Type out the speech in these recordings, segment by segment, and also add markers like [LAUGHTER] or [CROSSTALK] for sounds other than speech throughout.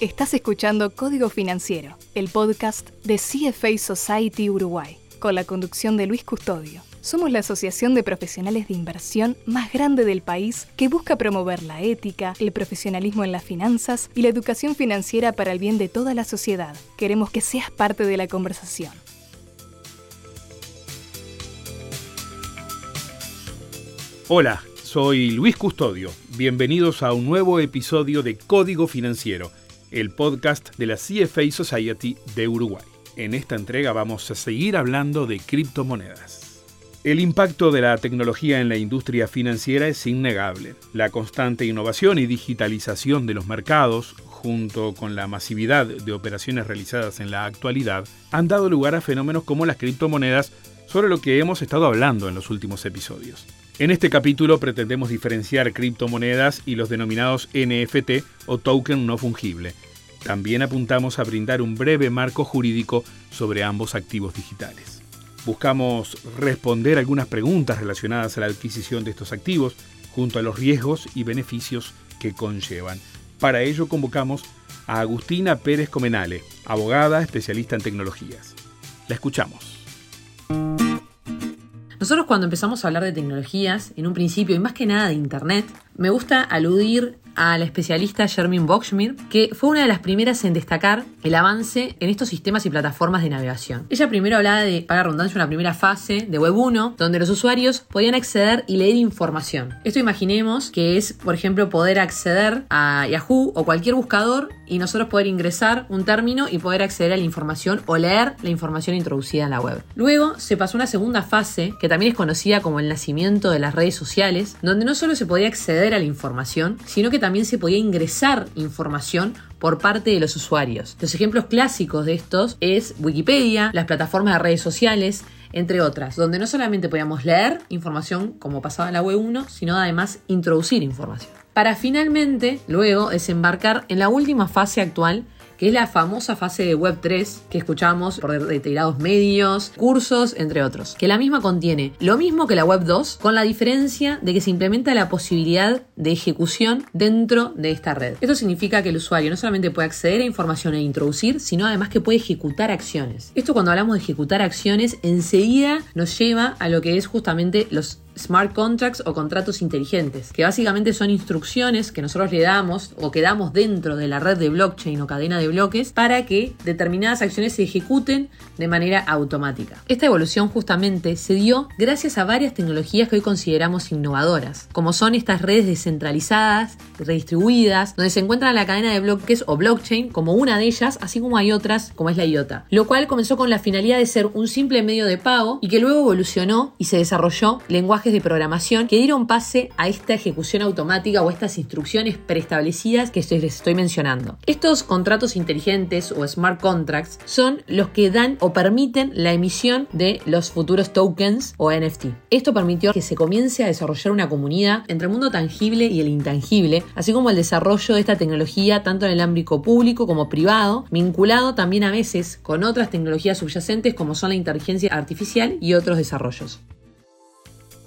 Estás escuchando Código Financiero, el podcast de CFA Society Uruguay, con la conducción de Luis Custodio. Somos la asociación de profesionales de inversión más grande del país que busca promover la ética, el profesionalismo en las finanzas y la educación financiera para el bien de toda la sociedad. Queremos que seas parte de la conversación. Hola, soy Luis Custodio. Bienvenidos a un nuevo episodio de Código Financiero el podcast de la CFA Society de Uruguay. En esta entrega vamos a seguir hablando de criptomonedas. El impacto de la tecnología en la industria financiera es innegable. La constante innovación y digitalización de los mercados, junto con la masividad de operaciones realizadas en la actualidad, han dado lugar a fenómenos como las criptomonedas, sobre lo que hemos estado hablando en los últimos episodios. En este capítulo pretendemos diferenciar criptomonedas y los denominados NFT o token no fungible. También apuntamos a brindar un breve marco jurídico sobre ambos activos digitales. Buscamos responder algunas preguntas relacionadas a la adquisición de estos activos, junto a los riesgos y beneficios que conllevan. Para ello convocamos a Agustina Pérez Comenale, abogada especialista en tecnologías. La escuchamos. Nosotros cuando empezamos a hablar de tecnologías, en un principio, y más que nada de Internet, me gusta aludir a la especialista Jermin Bochmir, que fue una de las primeras en destacar el avance en estos sistemas y plataformas de navegación. Ella primero hablaba de, para redundancia, una primera fase de Web 1, donde los usuarios podían acceder y leer información. Esto imaginemos que es, por ejemplo, poder acceder a Yahoo o cualquier buscador y nosotros poder ingresar un término y poder acceder a la información o leer la información introducida en la web. Luego se pasó una segunda fase, que también es conocida como el nacimiento de las redes sociales, donde no solo se podía acceder a la información, sino que también se podía ingresar información por parte de los usuarios. Los ejemplos clásicos de estos es Wikipedia, las plataformas de redes sociales, entre otras, donde no solamente podíamos leer información como pasaba en la web 1, sino además introducir información. Para finalmente, luego, desembarcar en la última fase actual es la famosa fase de Web 3 que escuchamos por reiterados medios, cursos, entre otros, que la misma contiene lo mismo que la Web 2, con la diferencia de que se implementa la posibilidad de ejecución dentro de esta red. Esto significa que el usuario no solamente puede acceder a información e introducir, sino además que puede ejecutar acciones. Esto cuando hablamos de ejecutar acciones, enseguida nos lleva a lo que es justamente los smart contracts o contratos inteligentes, que básicamente son instrucciones que nosotros le damos o que damos dentro de la red de blockchain o cadena de bloques para que determinadas acciones se ejecuten de manera automática. Esta evolución justamente se dio gracias a varias tecnologías que hoy consideramos innovadoras, como son estas redes descentralizadas, redistribuidas, donde se encuentra la cadena de bloques o blockchain como una de ellas, así como hay otras como es la IOTA, lo cual comenzó con la finalidad de ser un simple medio de pago y que luego evolucionó y se desarrolló lenguaje de programación que dieron pase a esta ejecución automática o estas instrucciones preestablecidas que les estoy mencionando. Estos contratos inteligentes o smart contracts son los que dan o permiten la emisión de los futuros tokens o NFT. Esto permitió que se comience a desarrollar una comunidad entre el mundo tangible y el intangible, así como el desarrollo de esta tecnología tanto en el ámbito público como privado, vinculado también a veces con otras tecnologías subyacentes como son la inteligencia artificial y otros desarrollos.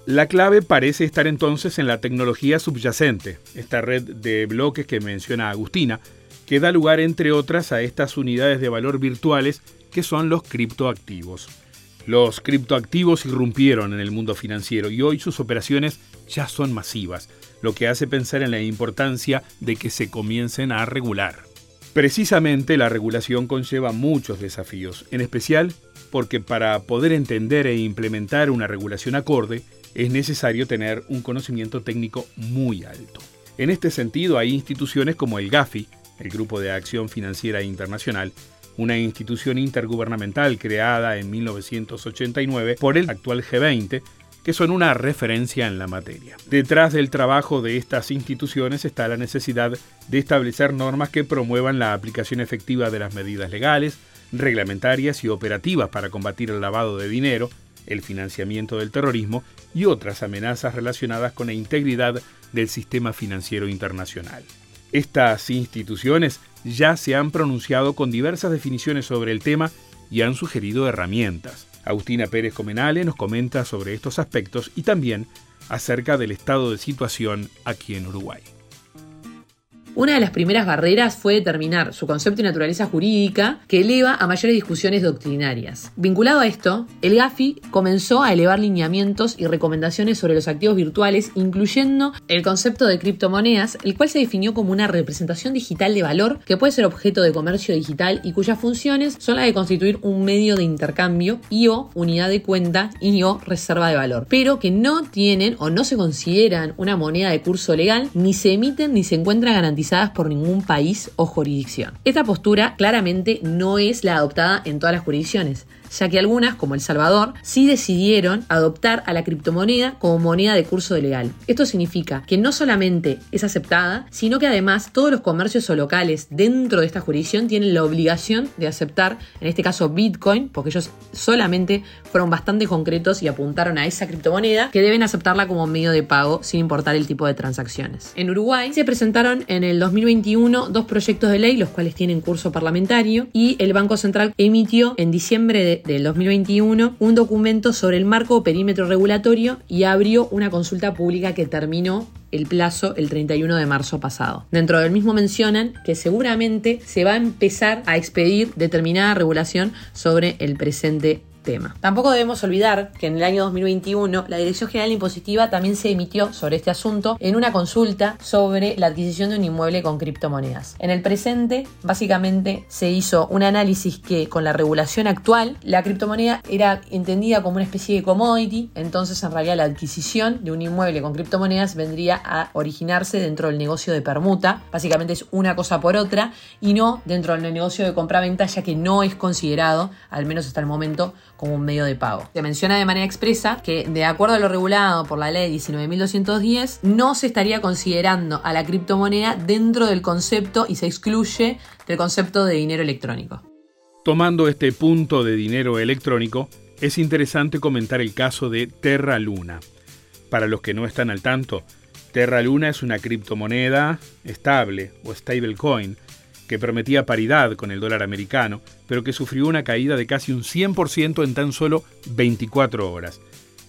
La clave parece estar entonces en la tecnología subyacente, esta red de bloques que menciona Agustina, que da lugar entre otras a estas unidades de valor virtuales que son los criptoactivos. Los criptoactivos irrumpieron en el mundo financiero y hoy sus operaciones ya son masivas, lo que hace pensar en la importancia de que se comiencen a regular. Precisamente la regulación conlleva muchos desafíos, en especial porque para poder entender e implementar una regulación acorde, es necesario tener un conocimiento técnico muy alto. En este sentido, hay instituciones como el GAFI, el Grupo de Acción Financiera Internacional, una institución intergubernamental creada en 1989 por el actual G20, que son una referencia en la materia. Detrás del trabajo de estas instituciones está la necesidad de establecer normas que promuevan la aplicación efectiva de las medidas legales, reglamentarias y operativas para combatir el lavado de dinero, el financiamiento del terrorismo y otras amenazas relacionadas con la integridad del sistema financiero internacional. Estas instituciones ya se han pronunciado con diversas definiciones sobre el tema y han sugerido herramientas. Agustina Pérez Comenale nos comenta sobre estos aspectos y también acerca del estado de situación aquí en Uruguay. Una de las primeras barreras fue determinar su concepto y naturaleza jurídica que eleva a mayores discusiones doctrinarias. Vinculado a esto, el GAFI comenzó a elevar lineamientos y recomendaciones sobre los activos virtuales, incluyendo el concepto de criptomonedas, el cual se definió como una representación digital de valor que puede ser objeto de comercio digital y cuyas funciones son las de constituir un medio de intercambio y o unidad de cuenta y o reserva de valor, pero que no tienen o no se consideran una moneda de curso legal, ni se emiten ni se encuentran garantizadas por ningún país o jurisdicción. Esta postura claramente no es la adoptada en todas las jurisdicciones ya que algunas, como El Salvador, sí decidieron adoptar a la criptomoneda como moneda de curso legal. Esto significa que no solamente es aceptada, sino que además todos los comercios o locales dentro de esta jurisdicción tienen la obligación de aceptar, en este caso Bitcoin, porque ellos solamente fueron bastante concretos y apuntaron a esa criptomoneda, que deben aceptarla como medio de pago sin importar el tipo de transacciones. En Uruguay se presentaron en el 2021 dos proyectos de ley, los cuales tienen curso parlamentario, y el Banco Central emitió en diciembre de del 2021 un documento sobre el marco perímetro regulatorio y abrió una consulta pública que terminó el plazo el 31 de marzo pasado. Dentro del mismo mencionan que seguramente se va a empezar a expedir determinada regulación sobre el presente Tampoco debemos olvidar que en el año 2021 la Dirección General Impositiva también se emitió sobre este asunto en una consulta sobre la adquisición de un inmueble con criptomonedas. En el presente, básicamente se hizo un análisis que con la regulación actual, la criptomoneda era entendida como una especie de commodity, entonces en realidad la adquisición de un inmueble con criptomonedas vendría a originarse dentro del negocio de permuta, básicamente es una cosa por otra, y no dentro del negocio de compra-venta, ya que no es considerado, al menos hasta el momento, como un medio de pago. Se menciona de manera expresa que, de acuerdo a lo regulado por la ley 19.210, no se estaría considerando a la criptomoneda dentro del concepto y se excluye del concepto de dinero electrónico. Tomando este punto de dinero electrónico, es interesante comentar el caso de Terra Luna. Para los que no están al tanto, Terra Luna es una criptomoneda estable o stablecoin que prometía paridad con el dólar americano, pero que sufrió una caída de casi un 100% en tan solo 24 horas.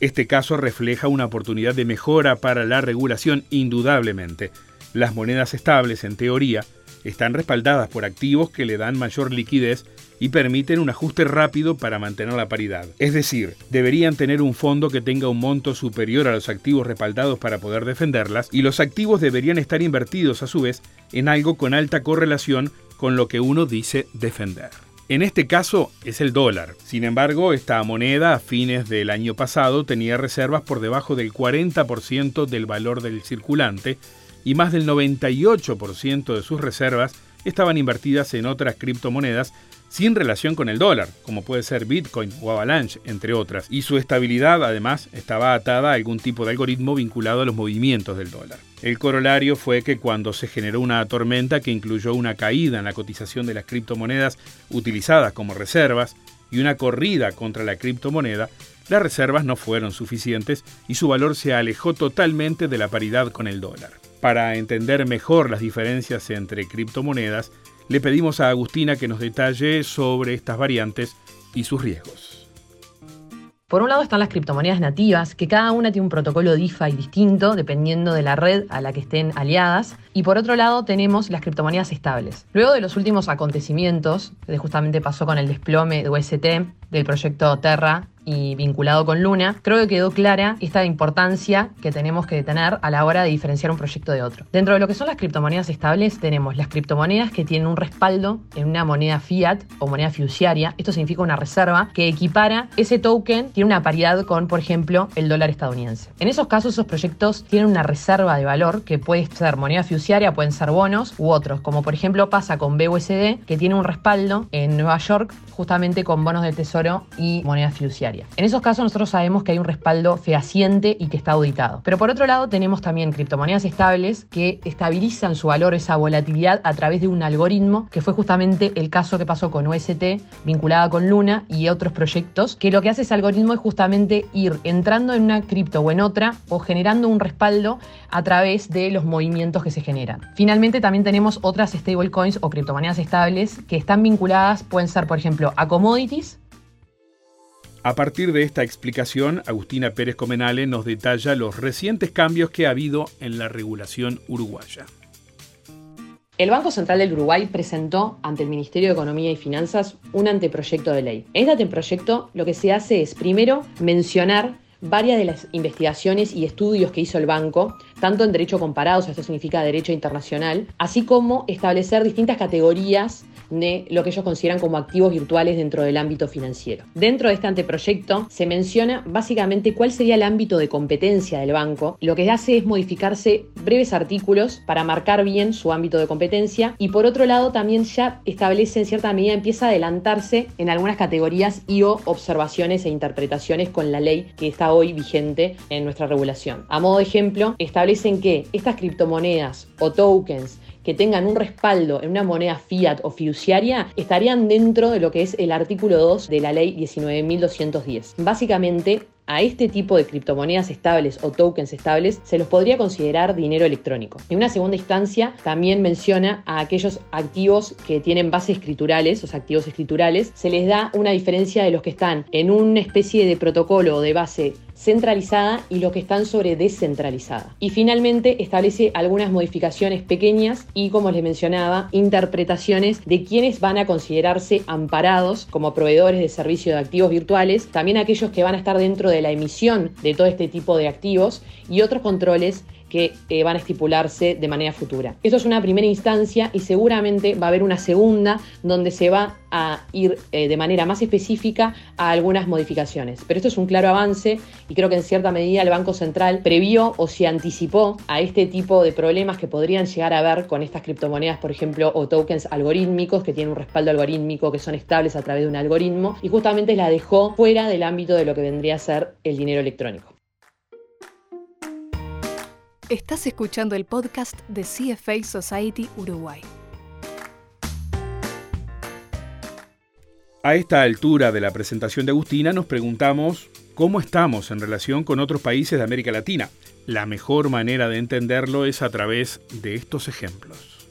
Este caso refleja una oportunidad de mejora para la regulación indudablemente. Las monedas estables, en teoría, están respaldadas por activos que le dan mayor liquidez y permiten un ajuste rápido para mantener la paridad. Es decir, deberían tener un fondo que tenga un monto superior a los activos respaldados para poder defenderlas y los activos deberían estar invertidos a su vez en algo con alta correlación con lo que uno dice defender. En este caso es el dólar. Sin embargo, esta moneda a fines del año pasado tenía reservas por debajo del 40% del valor del circulante y más del 98% de sus reservas estaban invertidas en otras criptomonedas sin relación con el dólar, como puede ser Bitcoin o Avalanche, entre otras, y su estabilidad además estaba atada a algún tipo de algoritmo vinculado a los movimientos del dólar. El corolario fue que cuando se generó una tormenta que incluyó una caída en la cotización de las criptomonedas utilizadas como reservas y una corrida contra la criptomoneda, las reservas no fueron suficientes y su valor se alejó totalmente de la paridad con el dólar. Para entender mejor las diferencias entre criptomonedas, le pedimos a Agustina que nos detalle sobre estas variantes y sus riesgos. Por un lado están las criptomonedas nativas, que cada una tiene un protocolo DeFi distinto dependiendo de la red a la que estén aliadas. Y por otro lado tenemos las criptomonedas estables. Luego de los últimos acontecimientos, que justamente pasó con el desplome de UST, del proyecto Terra y vinculado con Luna, creo que quedó clara esta importancia que tenemos que tener a la hora de diferenciar un proyecto de otro. Dentro de lo que son las criptomonedas estables, tenemos las criptomonedas que tienen un respaldo en una moneda fiat o moneda fiduciaria. Esto significa una reserva que equipara ese token, tiene una paridad con, por ejemplo, el dólar estadounidense. En esos casos, esos proyectos tienen una reserva de valor que puede ser moneda fiduciaria, pueden ser bonos u otros, como por ejemplo pasa con BUSD, que tiene un respaldo en Nueva York justamente con bonos de tesoro y moneda fiduciaria. En esos casos nosotros sabemos que hay un respaldo fehaciente y que está auditado. Pero por otro lado tenemos también criptomonedas estables que estabilizan su valor, esa volatilidad a través de un algoritmo, que fue justamente el caso que pasó con UST vinculada con Luna y otros proyectos, que lo que hace ese algoritmo es justamente ir entrando en una cripto o en otra o generando un respaldo a través de los movimientos que se generan. Finalmente también tenemos otras stablecoins o criptomonedas estables que están vinculadas, pueden ser por ejemplo a commodities, a partir de esta explicación, Agustina Pérez Comenale nos detalla los recientes cambios que ha habido en la regulación uruguaya. El Banco Central del Uruguay presentó ante el Ministerio de Economía y Finanzas un anteproyecto de ley. En este anteproyecto lo que se hace es primero mencionar varias de las investigaciones y estudios que hizo el banco, tanto en derecho comparado, o sea, esto significa derecho internacional, así como establecer distintas categorías de lo que ellos consideran como activos virtuales dentro del ámbito financiero. Dentro de este anteproyecto se menciona básicamente cuál sería el ámbito de competencia del banco. Lo que hace es modificarse breves artículos para marcar bien su ámbito de competencia y por otro lado también ya establece en cierta medida, empieza a adelantarse en algunas categorías y o observaciones e interpretaciones con la ley que está hoy vigente en nuestra regulación. A modo de ejemplo, establecen que estas criptomonedas o tokens que tengan un respaldo en una moneda fiat o fiduciaria estarían dentro de lo que es el artículo 2 de la ley 19.210. Básicamente, a este tipo de criptomonedas estables o tokens estables se los podría considerar dinero electrónico. En una segunda instancia también menciona a aquellos activos que tienen bases escriturales, los activos escriturales, se les da una diferencia de los que están en una especie de protocolo o de base centralizada y los que están sobre descentralizada. Y finalmente establece algunas modificaciones pequeñas y, como les mencionaba, interpretaciones de quienes van a considerarse amparados como proveedores de servicio de activos virtuales, también aquellos que van a estar dentro de la emisión de todo este tipo de activos y otros controles que eh, van a estipularse de manera futura. Esto es una primera instancia y seguramente va a haber una segunda donde se va a ir eh, de manera más específica a algunas modificaciones. Pero esto es un claro avance y creo que en cierta medida el Banco Central previó o se anticipó a este tipo de problemas que podrían llegar a haber con estas criptomonedas, por ejemplo, o tokens algorítmicos que tienen un respaldo algorítmico, que son estables a través de un algoritmo, y justamente la dejó fuera del ámbito de lo que vendría a ser el dinero electrónico. Estás escuchando el podcast de CFA Society Uruguay. A esta altura de la presentación de Agustina nos preguntamos cómo estamos en relación con otros países de América Latina. La mejor manera de entenderlo es a través de estos ejemplos.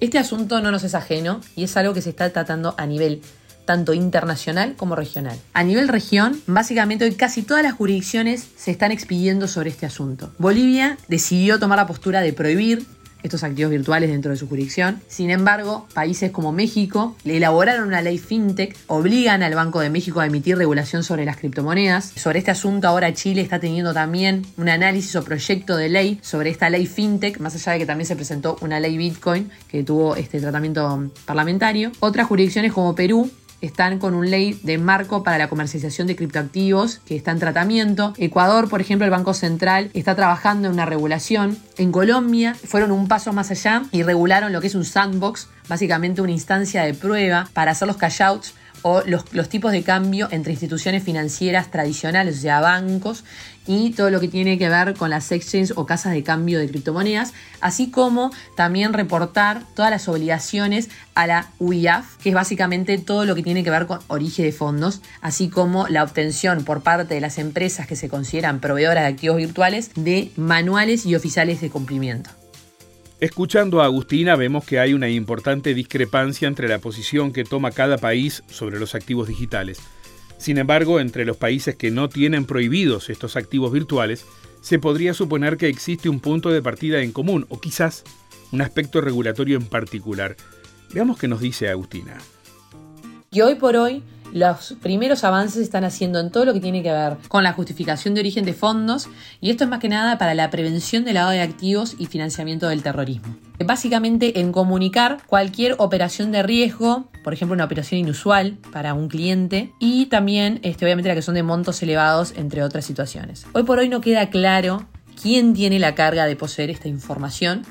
Este asunto no nos es ajeno y es algo que se está tratando a nivel tanto internacional como regional. A nivel región, básicamente hoy casi todas las jurisdicciones se están expidiendo sobre este asunto. Bolivia decidió tomar la postura de prohibir estos activos virtuales dentro de su jurisdicción. Sin embargo, países como México le elaboraron una ley fintech, obligan al Banco de México a emitir regulación sobre las criptomonedas. Sobre este asunto ahora Chile está teniendo también un análisis o proyecto de ley sobre esta ley fintech, más allá de que también se presentó una ley Bitcoin que tuvo este tratamiento parlamentario. Otras jurisdicciones como Perú están con un ley de marco para la comercialización de criptoactivos que está en tratamiento. Ecuador, por ejemplo, el Banco Central está trabajando en una regulación. En Colombia fueron un paso más allá y regularon lo que es un sandbox, básicamente una instancia de prueba para hacer los cash-outs o los, tipos de cambio entre instituciones financieras tradicionales, o sea, bancos, y todo lo que tiene que ver con las exchanges o casas de cambio de criptomonedas, así como también reportar todas las obligaciones a la UIAF, que es básicamente todo lo que tiene que ver con origen de fondos, así como la obtención por parte de las empresas que se consideran proveedoras de activos virtuales de manuales y oficiales de cumplimiento. Escuchando a Agustina vemos que hay una importante discrepancia entre la posición que toma cada país sobre los activos digitales. Sin embargo, entre los países que no tienen prohibidos estos activos virtuales, se podría suponer que existe un punto de partida en común o quizás un aspecto regulatorio en particular. Veamos qué nos dice Agustina. Y hoy por hoy los primeros avances están haciendo en todo lo que tiene que ver con la justificación de origen de fondos y esto es más que nada para la prevención del lavado de activos y financiamiento del terrorismo. Básicamente en comunicar cualquier operación de riesgo, por ejemplo una operación inusual para un cliente y también este, obviamente la que son de montos elevados entre otras situaciones. Hoy por hoy no queda claro quién tiene la carga de poseer esta información,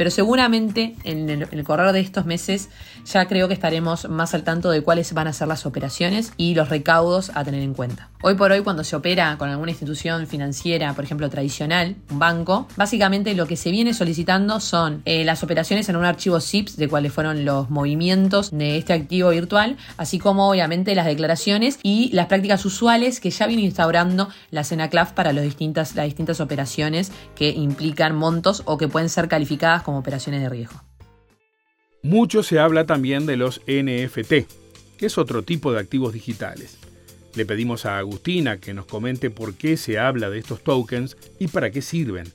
pero seguramente en el, en correr de estos meses ya creo que estaremos más al tanto de cuáles van a ser las operaciones y los recaudos a tener en cuenta. Hoy por hoy, cuando se opera con alguna institución financiera, por ejemplo tradicional, un banco, básicamente lo que se viene solicitando son eh, las operaciones en un archivo ZIPS de cuáles fueron los movimientos de este activo virtual, así como obviamente las declaraciones y las prácticas usuales que ya viene instaurando la CENACLAF para los distintas, las distintas operaciones que implican montos o que pueden ser calificadas como operaciones de riesgo. Mucho se habla también de los NFT, que es otro tipo de activos digitales. Le pedimos a Agustina que nos comente por qué se habla de estos tokens y para qué sirven.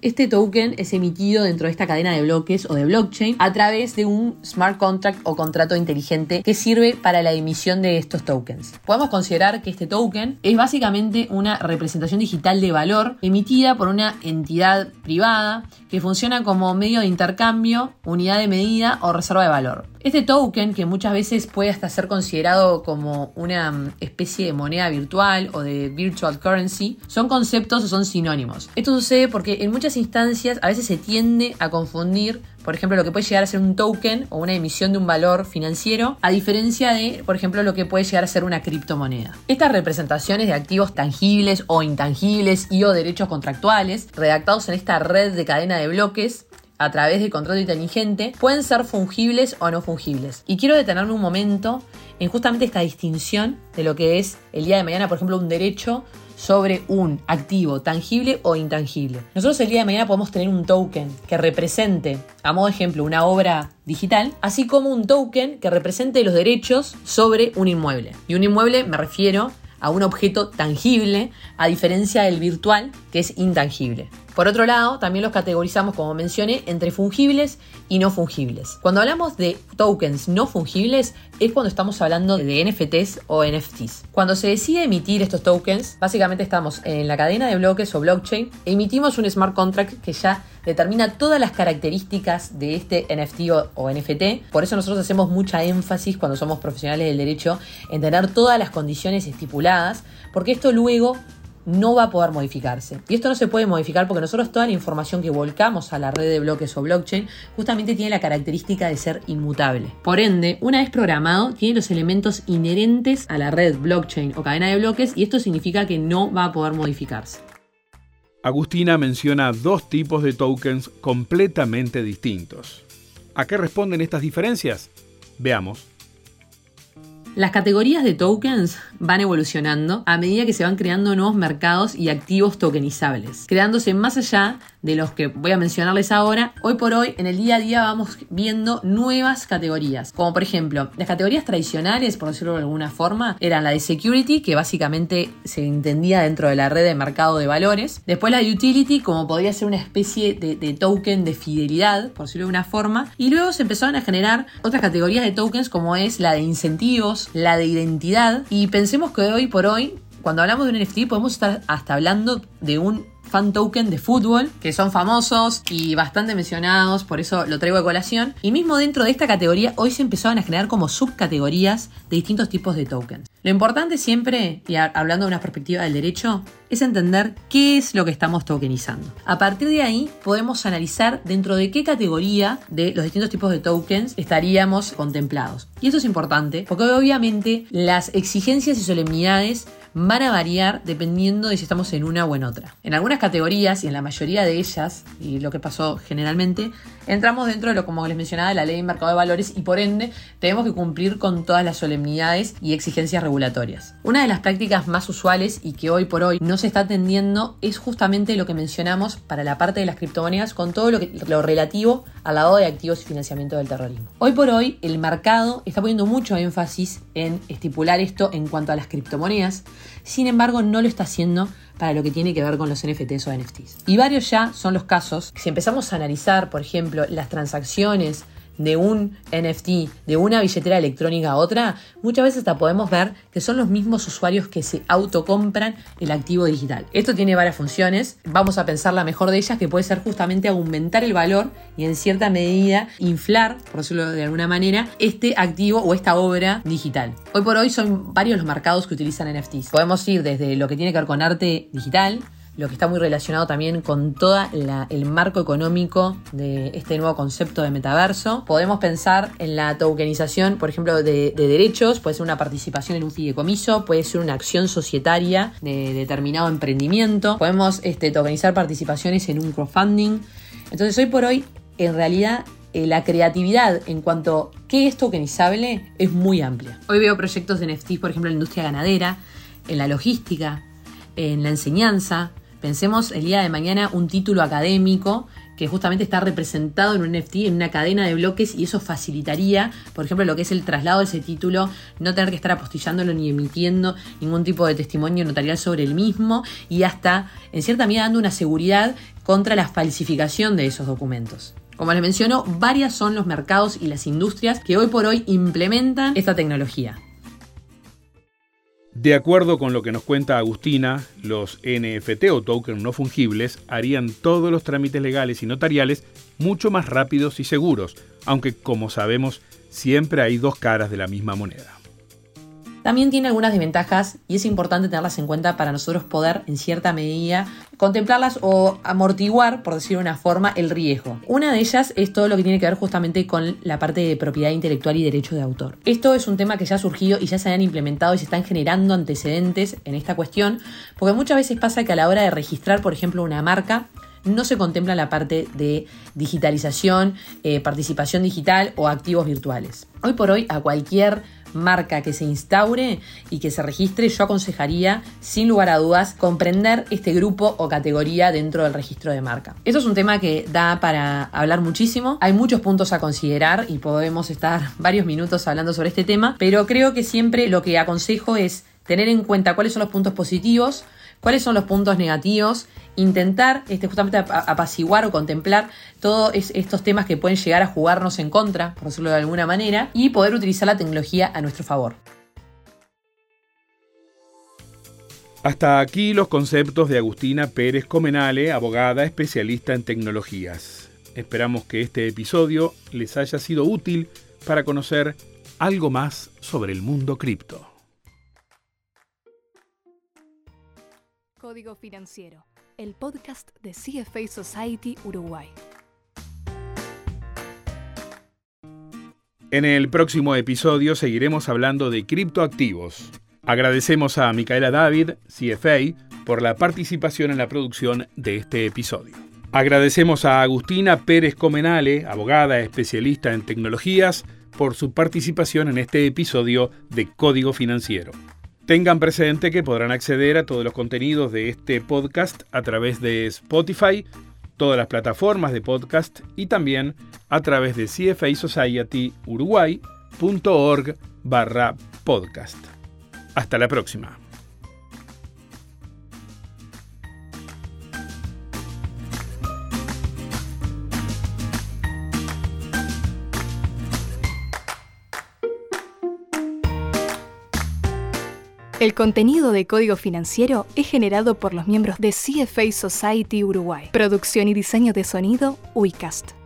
Este token es emitido dentro de esta cadena de bloques o de blockchain a través de un smart contract o contrato inteligente que sirve para la emisión de estos tokens. Podemos considerar que este token es básicamente una representación digital de valor emitida por una entidad privada que funciona como medio de intercambio, unidad de medida o reserva de valor. Este token, que muchas veces puede hasta ser considerado como una mm, especie de moneda virtual o de virtual currency, son conceptos o son sinónimos. Esto sucede porque en muchas instancias a veces se tiende a confundir por ejemplo, lo que puede llegar a ser un token o una emisión de un valor financiero, a diferencia de, por ejemplo, lo que puede llegar a ser una criptomoneda. Estas representaciones de activos tangibles o intangibles y o derechos contractuales, redactados en esta red de cadena de bloques, a través de contrato inteligente pueden ser fungibles o no fungibles. Y quiero detenerme un momento en justamente esta distinción de lo que es el día de mañana, por ejemplo, un derecho sobre un activo tangible o intangible. Nosotros el día de mañana podemos tener un token que represente, a modo de ejemplo, una obra digital, así como un token que represente los derechos sobre un inmueble. Y un inmueble me refiero a un objeto tangible, a diferencia del virtual, que es intangible. Por otro lado, también los categorizamos, como mencioné, entre fungibles y no fungibles. Cuando hablamos de tokens no fungibles, es cuando estamos hablando de NFTs o NFTs. Cuando se decide emitir estos tokens, básicamente estamos en la cadena de bloques o blockchain, emitimos un smart contract que ya determina todas las características de este NFT o, NFT. Por eso nosotros hacemos mucha énfasis cuando somos profesionales del derecho en tener todas las condiciones estipuladas, porque esto luego no va a poder modificarse. Y esto no se puede modificar porque nosotros toda la información que volcamos a la red de bloques o blockchain justamente tiene la característica de ser inmutable. Por ende, una vez programado, tiene los elementos inherentes a la red blockchain o cadena de bloques y esto significa que no va a poder modificarse. Agustina menciona dos tipos de tokens completamente distintos. ¿A qué responden estas diferencias? Veamos. Las categorías de tokens van evolucionando a medida que se van creando nuevos mercados y activos tokenizables, creándose más allá de los que voy a mencionarles ahora. Hoy por hoy, en el día a día, vamos viendo nuevas categorías, como por ejemplo, las categorías tradicionales, por decirlo de alguna forma, eran la de security, que básicamente se entendía dentro de la red de mercado de valores, después la de utility, como podría ser una especie de, token de fidelidad, por decirlo de una forma, y luego se empezaron a generar otras categorías de tokens como es la de incentivos, la de identidad. Y pensemos que hoy por hoy, cuando hablamos de un NFT, podemos estar hasta hablando de un fan token de fútbol, que son famosos y bastante mencionados, por eso lo traigo a colación. Y mismo dentro de esta categoría, hoy se empezaban a generar como subcategorías de distintos tipos de tokens. Lo importante siempre, y hablando de una perspectiva del derecho, es entender qué es lo que estamos tokenizando. A partir de ahí podemos analizar dentro de qué categoría de los distintos tipos de tokens estaríamos contemplados. Y eso es importante porque obviamente las exigencias y solemnidades van a variar dependiendo de si estamos en una o en otra. En algunas categorías y en la mayoría de ellas, y lo que pasó generalmente, entramos dentro de lo, como les mencionaba, de la ley de mercado de valores y por ende tenemos que cumplir con todas las solemnidades y exigencias regulatorias. Una de las prácticas más usuales y que hoy por hoy no se está atendiendo es justamente lo que mencionamos para la parte de las criptomonedas con todo lo, que, lo relativo al lado de activos y financiamiento del terrorismo. Hoy por hoy el mercado está poniendo mucho énfasis en estipular esto en cuanto a las criptomonedas, sin embargo no lo está haciendo para lo que tiene que ver con los NFTs o NFTs. Y varios ya son los casos, si empezamos a analizar, por ejemplo, las transacciones de un NFT, de una billetera electrónica a otra, muchas veces hasta podemos ver que son los mismos usuarios que se autocompran el activo digital. Esto tiene varias funciones, vamos a pensar la mejor de ellas que puede ser justamente aumentar el valor y en cierta medida inflar, por decirlo de alguna manera, este activo o esta obra digital. Hoy por hoy son varios los mercados que utilizan NFTs. Podemos ir desde lo que tiene que ver con arte digital, lo que está muy relacionado también con todo el marco económico de este nuevo concepto de metaverso. Podemos pensar en la tokenización, por ejemplo, de, derechos, puede ser una participación en un fideicomiso, puede ser una acción societaria de determinado emprendimiento, podemos este, tokenizar participaciones en un crowdfunding. Entonces, hoy por hoy, en realidad, eh, la creatividad en cuanto a qué es tokenizable es muy amplia. Hoy veo proyectos de NFT, por ejemplo, en la industria ganadera, en la logística, en la enseñanza, Pensemos el día de mañana un título académico que justamente está representado en un NFT, en una cadena de bloques, y eso facilitaría, por ejemplo, lo que es el traslado de ese título, no tener que estar apostillándolo ni emitiendo ningún tipo de testimonio notarial sobre el mismo, y hasta, en cierta medida, dando una seguridad contra la falsificación de esos documentos. Como les menciono, varias son los mercados y las industrias que hoy por hoy implementan esta tecnología. De acuerdo con lo que nos cuenta Agustina, los NFT o tokens no fungibles harían todos los trámites legales y notariales mucho más rápidos y seguros, aunque como sabemos siempre hay dos caras de la misma moneda. También tiene algunas desventajas y es importante tenerlas en cuenta para nosotros poder, en cierta medida, contemplarlas o amortiguar, por decirlo de una forma, el riesgo. Una de ellas es todo lo que tiene que ver justamente con la parte de propiedad intelectual y derecho de autor. Esto es un tema que ya ha surgido y ya se han implementado y se están generando antecedentes en esta cuestión, porque muchas veces pasa que a la hora de registrar, por ejemplo, una marca, no se contempla la parte de digitalización, eh, participación digital o activos virtuales. Hoy por hoy, a cualquier marca que se instaure y que se registre, yo aconsejaría, sin lugar a dudas, comprender este grupo o categoría dentro del registro de marca. Esto es un tema que da para hablar muchísimo. Hay muchos puntos a considerar y podemos estar [LAUGHS] varios minutos hablando sobre este tema, pero creo que siempre lo que aconsejo es tener en cuenta cuáles son los puntos positivos, cuáles son los puntos negativos, intentar este, justamente apaciguar o contemplar todos estos temas que pueden llegar a jugarnos en contra, por decirlo de alguna manera, y poder utilizar la tecnología a nuestro favor. Hasta aquí los conceptos de Agustina Pérez Comenale, abogada especialista en tecnologías. Esperamos que este episodio les haya sido útil para conocer algo más sobre el mundo cripto. Código Financiero, el podcast de CFA Society Uruguay. En el próximo episodio seguiremos hablando de criptoactivos. Agradecemos a Micaela David, CFA, por la participación en la producción de este episodio. Agradecemos a Agustina Pérez Comenale, abogada especialista en tecnologías, por su participación en este episodio de Código Financiero. Tengan presente que podrán acceder a todos los contenidos de este podcast a través de Spotify, todas las plataformas de podcast y también a través de cfasocietyuruguay.org barra podcast. Hasta la próxima. El contenido de Código Financiero es generado por los miembros de CFA Society Uruguay. Producción y diseño de sonido, UICAST.